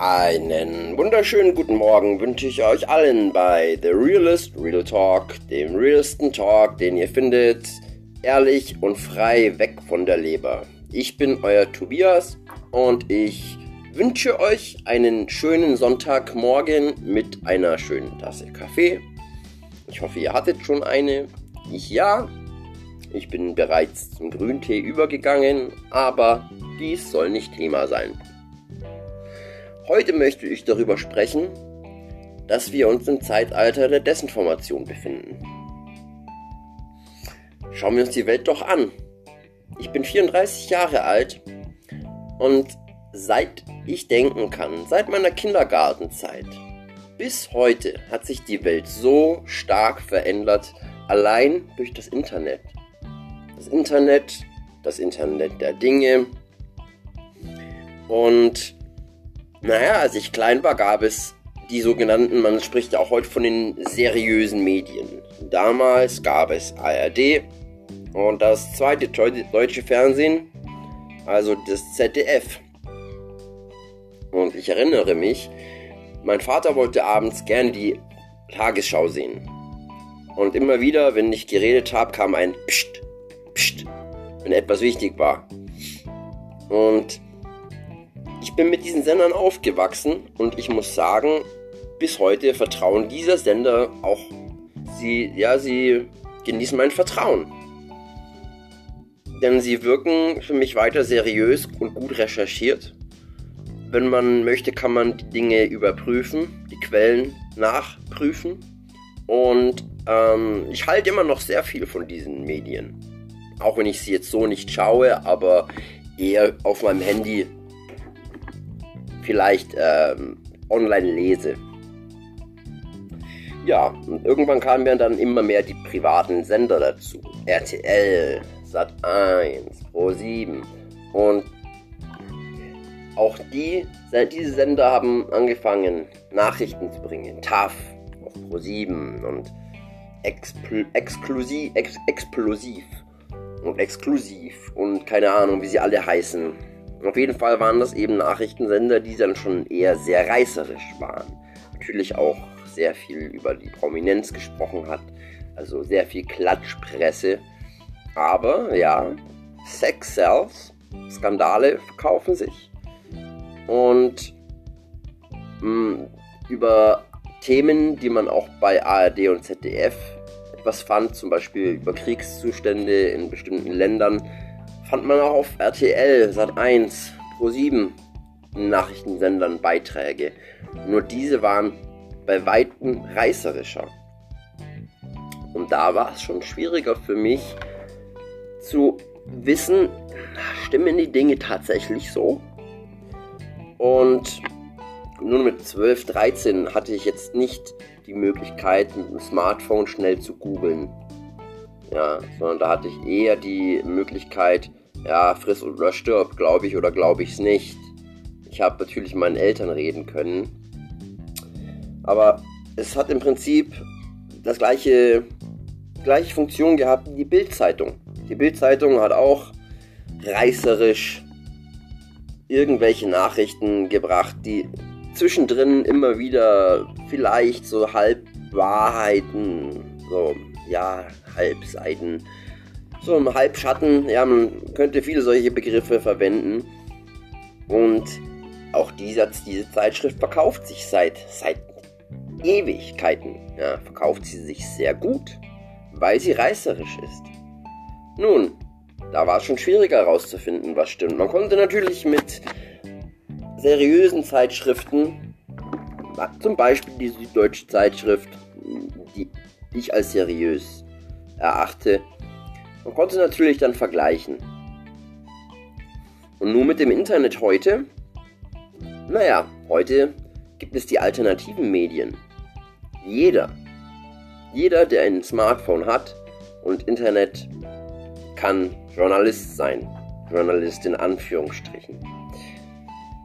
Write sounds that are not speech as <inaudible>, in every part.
Einen wunderschönen guten Morgen wünsche ich euch allen bei The Realist Real Talk, dem realsten Talk, den ihr findet, ehrlich und frei weg von der Leber. Ich bin euer Tobias und ich wünsche euch einen schönen Sonntagmorgen mit einer schönen Tasse Kaffee. Ich hoffe, ihr hattet schon eine. Ich ja. Ich bin bereits zum Grüntee übergegangen, aber dies soll nicht Thema sein. Heute möchte ich darüber sprechen, dass wir uns im Zeitalter der Desinformation befinden. Schauen wir uns die Welt doch an. Ich bin 34 Jahre alt und seit ich denken kann, seit meiner Kindergartenzeit bis heute hat sich die Welt so stark verändert, allein durch das Internet. Das Internet, das Internet der Dinge. Und naja, als ich klein war, gab es die sogenannten, man spricht ja auch heute von den seriösen Medien. Damals gab es ARD und das zweite deutsche Fernsehen, also das ZDF. Und ich erinnere mich, mein Vater wollte abends gern die Tagesschau sehen. Und immer wieder, wenn ich geredet habe, kam ein Psst, Psst, wenn etwas wichtig war. Und ich bin mit diesen Sendern aufgewachsen und ich muss sagen, bis heute vertrauen dieser Sender auch sie, ja, sie genießen mein Vertrauen. Denn sie wirken für mich weiter seriös und gut recherchiert. Wenn man möchte, kann man die Dinge überprüfen, die Quellen nachprüfen. Und ähm, ich halte immer noch sehr viel von diesen Medien. Auch wenn ich sie jetzt so nicht schaue, aber eher auf meinem Handy vielleicht ähm, online lese. Ja, und irgendwann kamen mir dann immer mehr die privaten Sender dazu. RTL, Sat1, Pro7 und auch die, diese Sender haben angefangen, Nachrichten zu bringen. TAF auf Pro7 und Expl explosiv und exklusiv und keine Ahnung, wie sie alle heißen. Auf jeden Fall waren das eben Nachrichtensender, die dann schon eher sehr reißerisch waren. Natürlich auch sehr viel über die Prominenz gesprochen hat, also sehr viel Klatschpresse. Aber ja, Sex sells, Skandale verkaufen sich. Und mh, mm, über Themen, die man auch bei ARD und ZDF etwas fand, zum Beispiel über Kriegszustände in bestimmten Ländern, fand man auch auf RTL, Sat1, Pro7 Nachrichtensendern Beiträge. Nur diese waren bei weitem reißerischer. Und da war es schon schwieriger für mich zu wissen, stimmen die Dinge tatsächlich so? Und nur mit 12, 13 hatte ich jetzt nicht die Möglichkeit, mit dem Smartphone schnell zu googeln. Ja, sondern da hatte ich eher die Möglichkeit, ja, friss oder stirb, glaube ich oder glaube ich es nicht. Ich habe natürlich meinen Eltern reden können. Aber es hat im Prinzip das gleiche, gleiche Funktion gehabt wie die Bildzeitung. Die Bildzeitung hat auch reißerisch irgendwelche Nachrichten gebracht, die zwischendrin immer wieder vielleicht so Halbwahrheiten, so ja, Halbseiten so im Halbschatten. Ja, man könnte viele solche Begriffe verwenden. Und auch dieser, diese Zeitschrift verkauft sich seit, seit Ewigkeiten. Ja, verkauft sie sich sehr gut, weil sie reißerisch ist. Nun, da war es schon schwieriger herauszufinden, was stimmt. Man konnte natürlich mit seriösen Zeitschriften, zum Beispiel die Süddeutsche Zeitschrift, die ich als seriös erachte, man konnte natürlich dann vergleichen. Und nur mit dem Internet heute, naja, heute gibt es die alternativen Medien. Jeder, jeder, der ein Smartphone hat und Internet, kann Journalist sein. Journalist in Anführungsstrichen.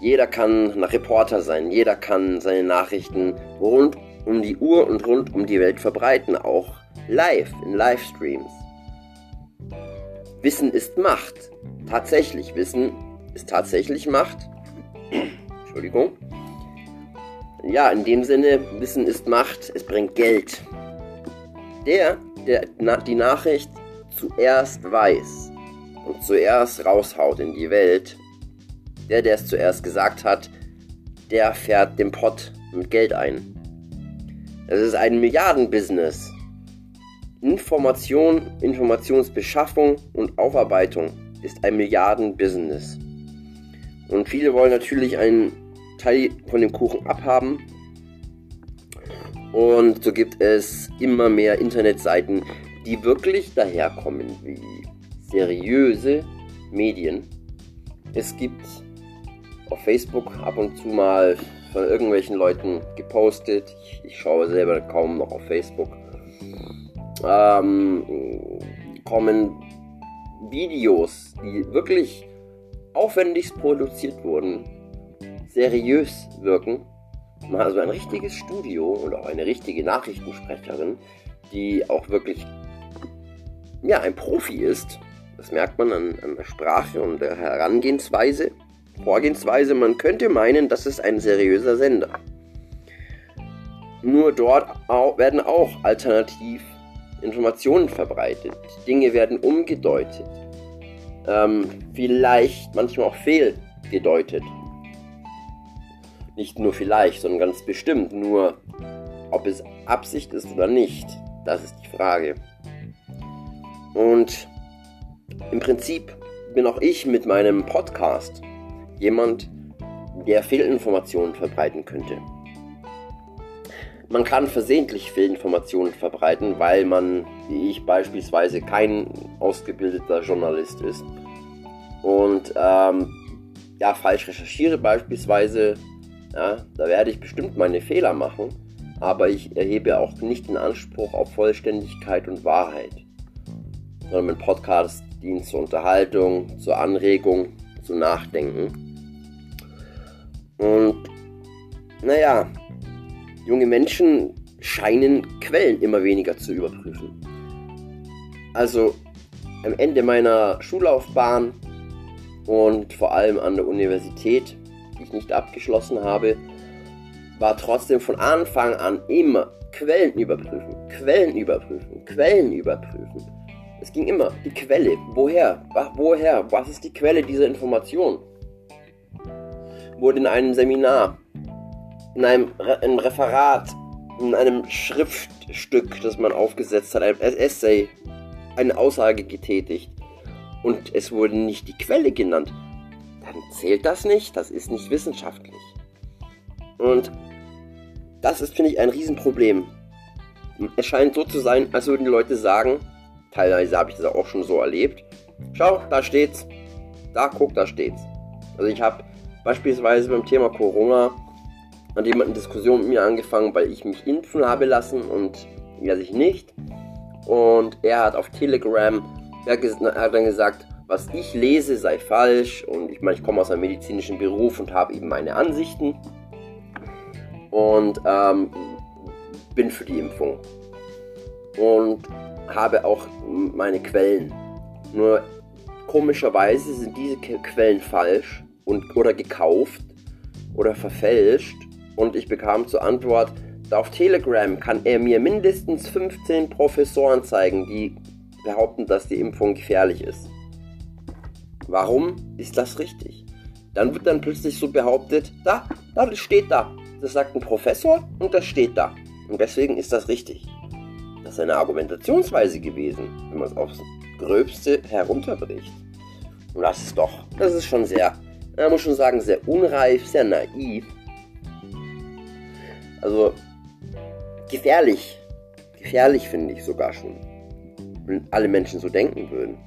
Jeder kann ein Reporter sein, jeder kann seine Nachrichten rund um die Uhr und rund um die Welt verbreiten, auch live, in Livestreams. Wissen ist Macht. Tatsächlich, Wissen ist tatsächlich Macht. <clears throat> Entschuldigung. ja, in dem Sinne, Wissen ist Macht, es bringt Geld. Der, der na, die Nachricht zuerst weiß und zuerst raushaut in die Welt, der, der es zuerst gesagt hat, der fährt den Pott mit Geld ein. Es ist ein Milliardenbusiness. Information, Informationsbeschaffung und Aufarbeitung ist ein Milliardenbusiness. Und viele wollen natürlich einen Teil von dem Kuchen abhaben. Und so gibt es immer mehr Internetseiten, die wirklich daherkommen wie seriöse Medien. Es gibt auf Facebook ab und zu mal von irgendwelchen Leuten gepostet. Ich, ich schaue selber kaum noch auf Facebook. Ähm, kommen Videos, die wirklich aufwendigst produziert wurden, seriös wirken. Man hat also ein richtiges Studio und auch eine richtige Nachrichtensprecherin, die auch wirklich ja, ein Profi ist. Das merkt man an, an der Sprache und der Herangehensweise. Vorgehensweise, man könnte meinen, das ist ein seriöser Sender. Nur dort werden auch alternativ Informationen verbreitet. Dinge werden umgedeutet. Ähm, vielleicht manchmal auch fehlgedeutet. Nicht nur vielleicht, sondern ganz bestimmt. Nur ob es Absicht ist oder nicht, das ist die Frage. Und im Prinzip bin auch ich mit meinem Podcast jemand, der Fehlinformationen verbreiten könnte. Man kann versehentlich Fehlinformationen verbreiten, weil man, wie ich beispielsweise, kein ausgebildeter Journalist ist und ähm, ja, falsch recherchiere beispielsweise, ja, da werde ich bestimmt meine Fehler machen, aber ich erhebe auch nicht den Anspruch auf Vollständigkeit und Wahrheit, sondern mein Podcast dient zur Unterhaltung, zur Anregung, zum Nachdenken. Und naja, junge Menschen scheinen Quellen immer weniger zu überprüfen. Also am Ende meiner Schullaufbahn und vor allem an der Universität, die ich nicht abgeschlossen habe, war trotzdem von Anfang an immer Quellen überprüfen, Quellen überprüfen, Quellen überprüfen. Es ging immer die Quelle. Woher? Woher? Was ist die Quelle dieser Information? wurde in einem Seminar, in einem, Re einem Referat, in einem Schriftstück, das man aufgesetzt hat, einem Essay, eine Aussage getätigt und es wurde nicht die Quelle genannt, dann zählt das nicht, das ist nicht wissenschaftlich. Und das ist, finde ich, ein Riesenproblem. Es scheint so zu sein, als würden die Leute sagen, teilweise habe ich das auch schon so erlebt, schau, da steht's, da guck, da steht's. Also ich habe Beispielsweise beim Thema Corona hat jemand eine Diskussion mit mir angefangen, weil ich mich impfen habe lassen und er sich nicht. Und er hat auf Telegram, er hat dann gesagt, was ich lese sei falsch. Und ich meine, ich komme aus einem medizinischen Beruf und habe eben meine Ansichten. Und ähm, bin für die Impfung. Und habe auch meine Quellen. Nur komischerweise sind diese Quellen falsch und, oder gekauft oder verfälscht. Und ich bekam zur Antwort, auf Telegram kann er mir mindestens 15 Professoren zeigen, die behaupten, dass die Impfung gefährlich ist. Warum ist das richtig? Dann wird dann plötzlich so behauptet, da, da, das steht da. Das sagt ein Professor und das steht da. Und deswegen ist das richtig. Das ist eine Argumentationsweise gewesen, wenn man es aufs Gröbste herunterbricht. Und das ist doch, das ist schon sehr man muss schon sagen, sehr unreif, sehr naiv. Also gefährlich. Gefährlich finde ich sogar schon. Wenn alle Menschen so denken würden.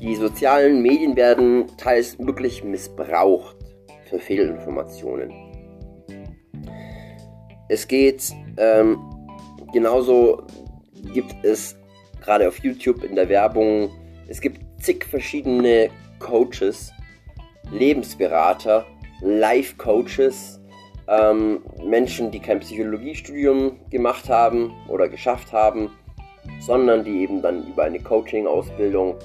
Die sozialen Medien werden teils wirklich missbraucht für Fehlinformationen. Es geht ähm, genauso gibt es gerade auf YouTube in der Werbung, es gibt zig verschiedene Coaches, Lebensberater, Life-Coaches, ähm, Menschen, die kein Psychologiestudium gemacht haben oder geschafft haben, sondern die eben dann über eine Coaching-Ausbildung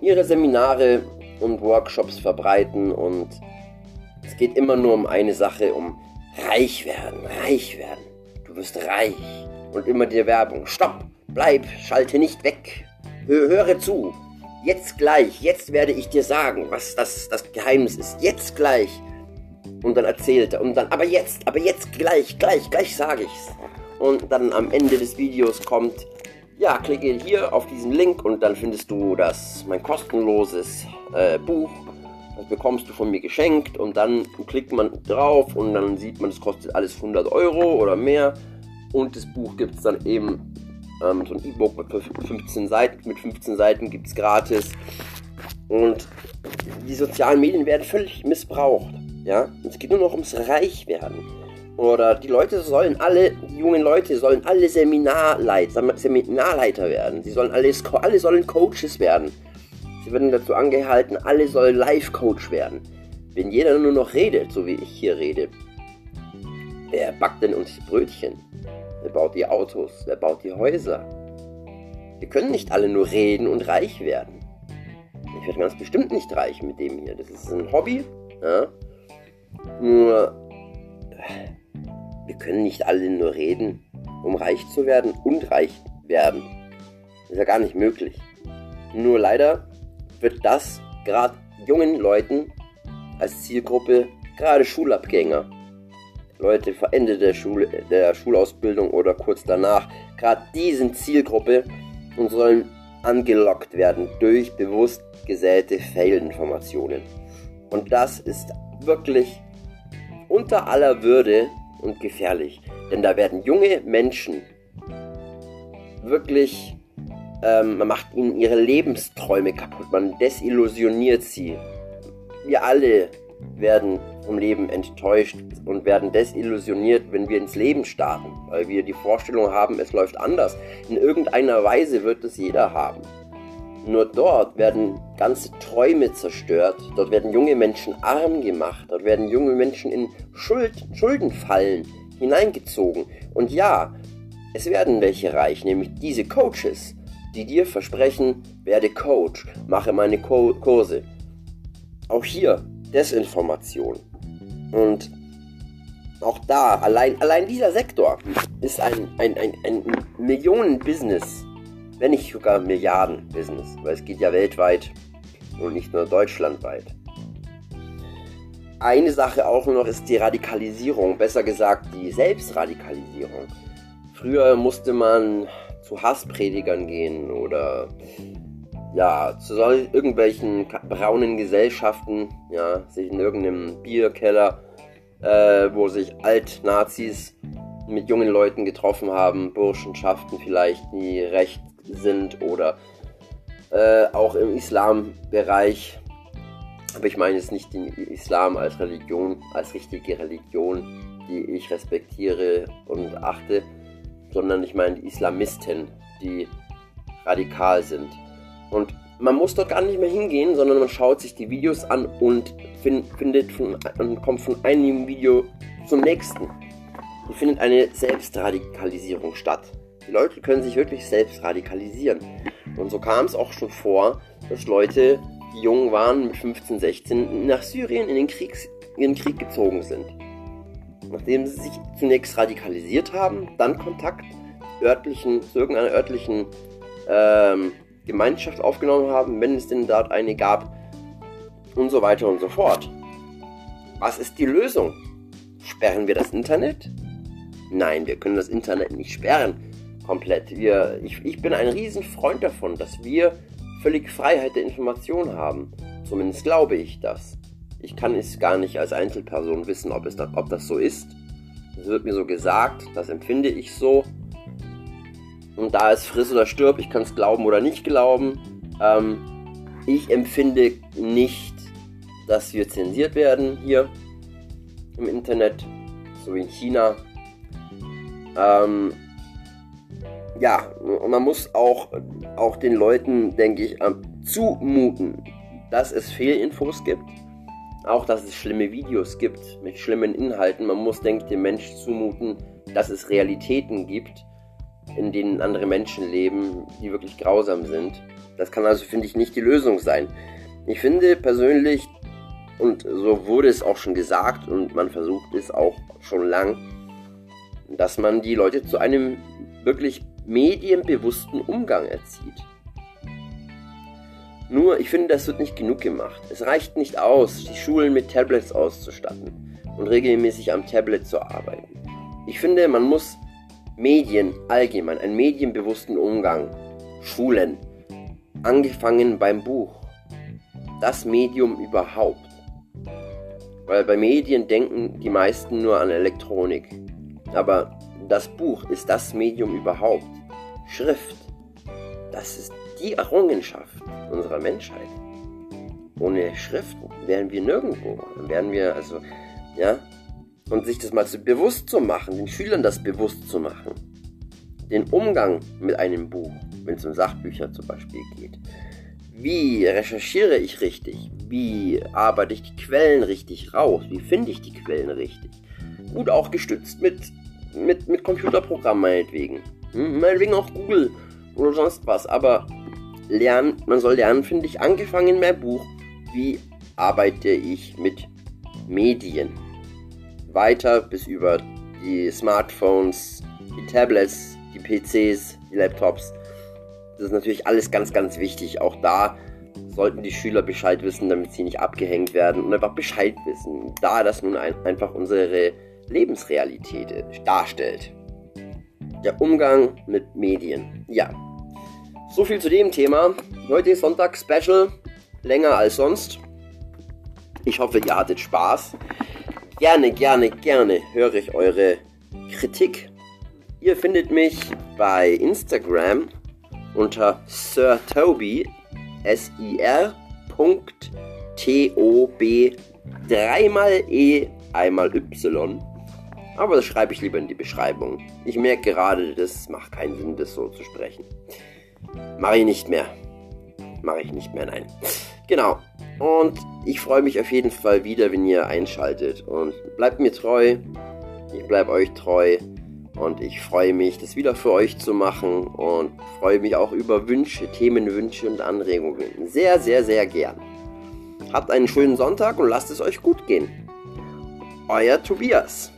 ihre Seminare und Workshops verbreiten und es geht immer nur um eine Sache, um reich werden, reich werden. Du wirst reich. Und immer die Werbung. Stopp, bleib, schalte nicht weg. Hör, höre zu. Jetzt gleich, jetzt werde ich dir sagen, was das, das Geheimnis ist. Jetzt gleich. Und dann erzählt er. Und dann, aber jetzt, aber jetzt gleich, gleich, gleich sage ich's. Und dann am Ende des Videos kommt, ja, klicke hier auf diesen Link und dann findest du das, mein kostenloses äh, Buch. Das bekommst du von mir geschenkt und dann klickt man drauf und dann sieht man, es kostet alles 100 Euro oder mehr. Und das Buch gibt es dann eben, ähm, so ein E-Book mit 15 Seiten, mit 15 Seiten gibt es gratis. Und die sozialen Medien werden völlig missbraucht. Ja? Es geht nur noch ums Reichwerden. Oder die Leute sollen alle, die jungen Leute sollen alle Seminarleiter, Seminarleiter werden. Sie sollen alles, alle sollen Coaches werden. Sie werden dazu angehalten, alle sollen Life-Coach werden. Wenn jeder nur noch redet, so wie ich hier rede, wer backt denn uns Brötchen? Wer baut die Autos? Wer baut die Häuser? Wir können nicht alle nur reden und reich werden. Ich werde ganz bestimmt nicht reich mit dem hier. Das ist ein Hobby. Ja? Nur, wir können nicht alle nur reden, um reich zu werden und reich werden. Das ist ja gar nicht möglich. Nur leider wird das gerade jungen Leuten als Zielgruppe, gerade Schulabgänger, Leute vor Ende der, Schule, der Schulausbildung oder kurz danach, gerade diesen Zielgruppe und sollen angelockt werden durch bewusst gesäte Fehlinformationen. Und das ist wirklich unter aller Würde und gefährlich. Denn da werden junge Menschen wirklich, ähm, man macht ihnen ihre Lebensträume kaputt, man desillusioniert sie. Wir alle werden vom Leben enttäuscht und werden desillusioniert, wenn wir ins Leben starten, weil wir die Vorstellung haben, es läuft anders. In irgendeiner Weise wird es jeder haben. Nur dort werden ganze Träume zerstört, dort werden junge Menschen arm gemacht, dort werden junge Menschen in Schuld, Schuldenfallen hineingezogen. Und ja, es werden welche reich, nämlich diese Coaches, die dir versprechen, werde Coach, mache meine Co Kurse. Auch hier Desinformation. Und auch da, allein, allein dieser Sektor ist ein, ein, ein, ein Millionen-Business, wenn nicht sogar Milliarden-Business, weil es geht ja weltweit und nicht nur deutschlandweit. Eine Sache auch noch ist die Radikalisierung, besser gesagt die Selbstradikalisierung. Früher musste man zu Hasspredigern gehen oder ja, zu irgendwelchen braunen Gesellschaften, ja, sich in irgendeinem Bierkeller, äh, wo sich Alt-Nazis mit jungen Leuten getroffen haben, Burschenschaften vielleicht, die recht sind oder äh, auch im Islambereich. Aber ich meine jetzt nicht den Islam als Religion, als richtige Religion, die ich respektiere und achte, sondern ich meine die Islamisten, die radikal sind. Und man muss dort gar nicht mehr hingehen, sondern man schaut sich die Videos an und find, findet von, und kommt von einem Video zum nächsten. Und findet eine Selbstradikalisierung statt. Die Leute können sich wirklich selbst radikalisieren. Und so kam es auch schon vor, dass Leute, die jung waren, mit 15, 16, nach Syrien in den, Kriegs, in den Krieg gezogen sind. Nachdem sie sich zunächst radikalisiert haben, dann Kontakt örtlichen, zu irgendeiner örtlichen ähm, Gemeinschaft aufgenommen haben, wenn es denn dort eine gab und so weiter und so fort. Was ist die Lösung? Sperren wir das Internet? Nein, wir können das Internet nicht sperren. Komplett. Wir, ich, ich bin ein Riesenfreund davon, dass wir völlig Freiheit der Information haben. Zumindest glaube ich das. Ich kann es gar nicht als Einzelperson wissen, ob, es da, ob das so ist. Es wird mir so gesagt, das empfinde ich so. Und da es friss oder stirb, ich kann es glauben oder nicht glauben. Ähm, ich empfinde nicht, dass wir zensiert werden hier im Internet, so wie in China. Ähm, ja, man muss auch, auch den Leuten, denke ich, zumuten, dass es Fehlinfos gibt. Auch, dass es schlimme Videos gibt mit schlimmen Inhalten. Man muss, denke ich, dem Menschen zumuten, dass es Realitäten gibt in denen andere Menschen leben, die wirklich grausam sind. Das kann also, finde ich, nicht die Lösung sein. Ich finde persönlich, und so wurde es auch schon gesagt und man versucht es auch schon lang, dass man die Leute zu einem wirklich medienbewussten Umgang erzieht. Nur, ich finde, das wird nicht genug gemacht. Es reicht nicht aus, die Schulen mit Tablets auszustatten und regelmäßig am Tablet zu arbeiten. Ich finde, man muss Medien allgemein, einen medienbewussten Umgang schulen. Angefangen beim Buch. Das Medium überhaupt. Weil bei Medien denken die meisten nur an Elektronik. Aber das Buch ist das Medium überhaupt. Schrift. Das ist die Errungenschaft unserer Menschheit. Ohne Schrift wären wir nirgendwo. Dann wären wir also, ja, und sich das mal zu bewusst zu machen, den Schülern das bewusst zu machen. Den Umgang mit einem Buch, wenn es um Sachbücher zum Beispiel geht. Wie recherchiere ich richtig? Wie arbeite ich die Quellen richtig raus? Wie finde ich die Quellen richtig? Gut auch gestützt mit, mit, mit Computerprogrammen meinetwegen. Meinetwegen auch Google oder sonst was. Aber lernen, man soll lernen, finde ich, angefangen in meinem Buch, wie arbeite ich mit Medien. Weiter bis über die Smartphones, die Tablets, die PCs, die Laptops. Das ist natürlich alles ganz, ganz wichtig. Auch da sollten die Schüler Bescheid wissen, damit sie nicht abgehängt werden und einfach Bescheid wissen, da das nun ein, einfach unsere Lebensrealität darstellt. Der Umgang mit Medien. Ja, so viel zu dem Thema. Heute ist Sonntag Special, länger als sonst. Ich hoffe, ihr hattet Spaß. Gerne, gerne, gerne höre ich eure Kritik. Ihr findet mich bei Instagram unter Sir Toby, S-I-R. T-O-B, dreimal E, einmal Y. Aber das schreibe ich lieber in die Beschreibung. Ich merke gerade, das macht keinen Sinn, das so zu sprechen. Mache ich nicht mehr. Mache ich nicht mehr, nein. Genau. Und ich freue mich auf jeden Fall wieder, wenn ihr einschaltet. Und bleibt mir treu. Ich bleibe euch treu. Und ich freue mich, das wieder für euch zu machen. Und freue mich auch über Wünsche, Themenwünsche und Anregungen. Sehr, sehr, sehr gern. Habt einen schönen Sonntag und lasst es euch gut gehen. Euer Tobias.